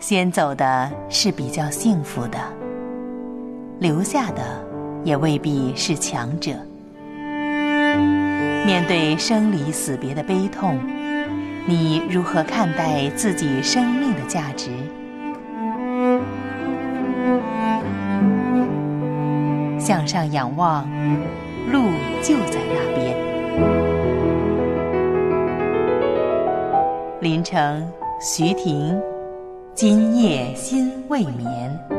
先走的是比较幸福的，留下的也未必是强者。面对生离死别的悲痛，你如何看待自己生命的价值？向上仰望，路就在那边。林城，徐婷，今夜心未眠。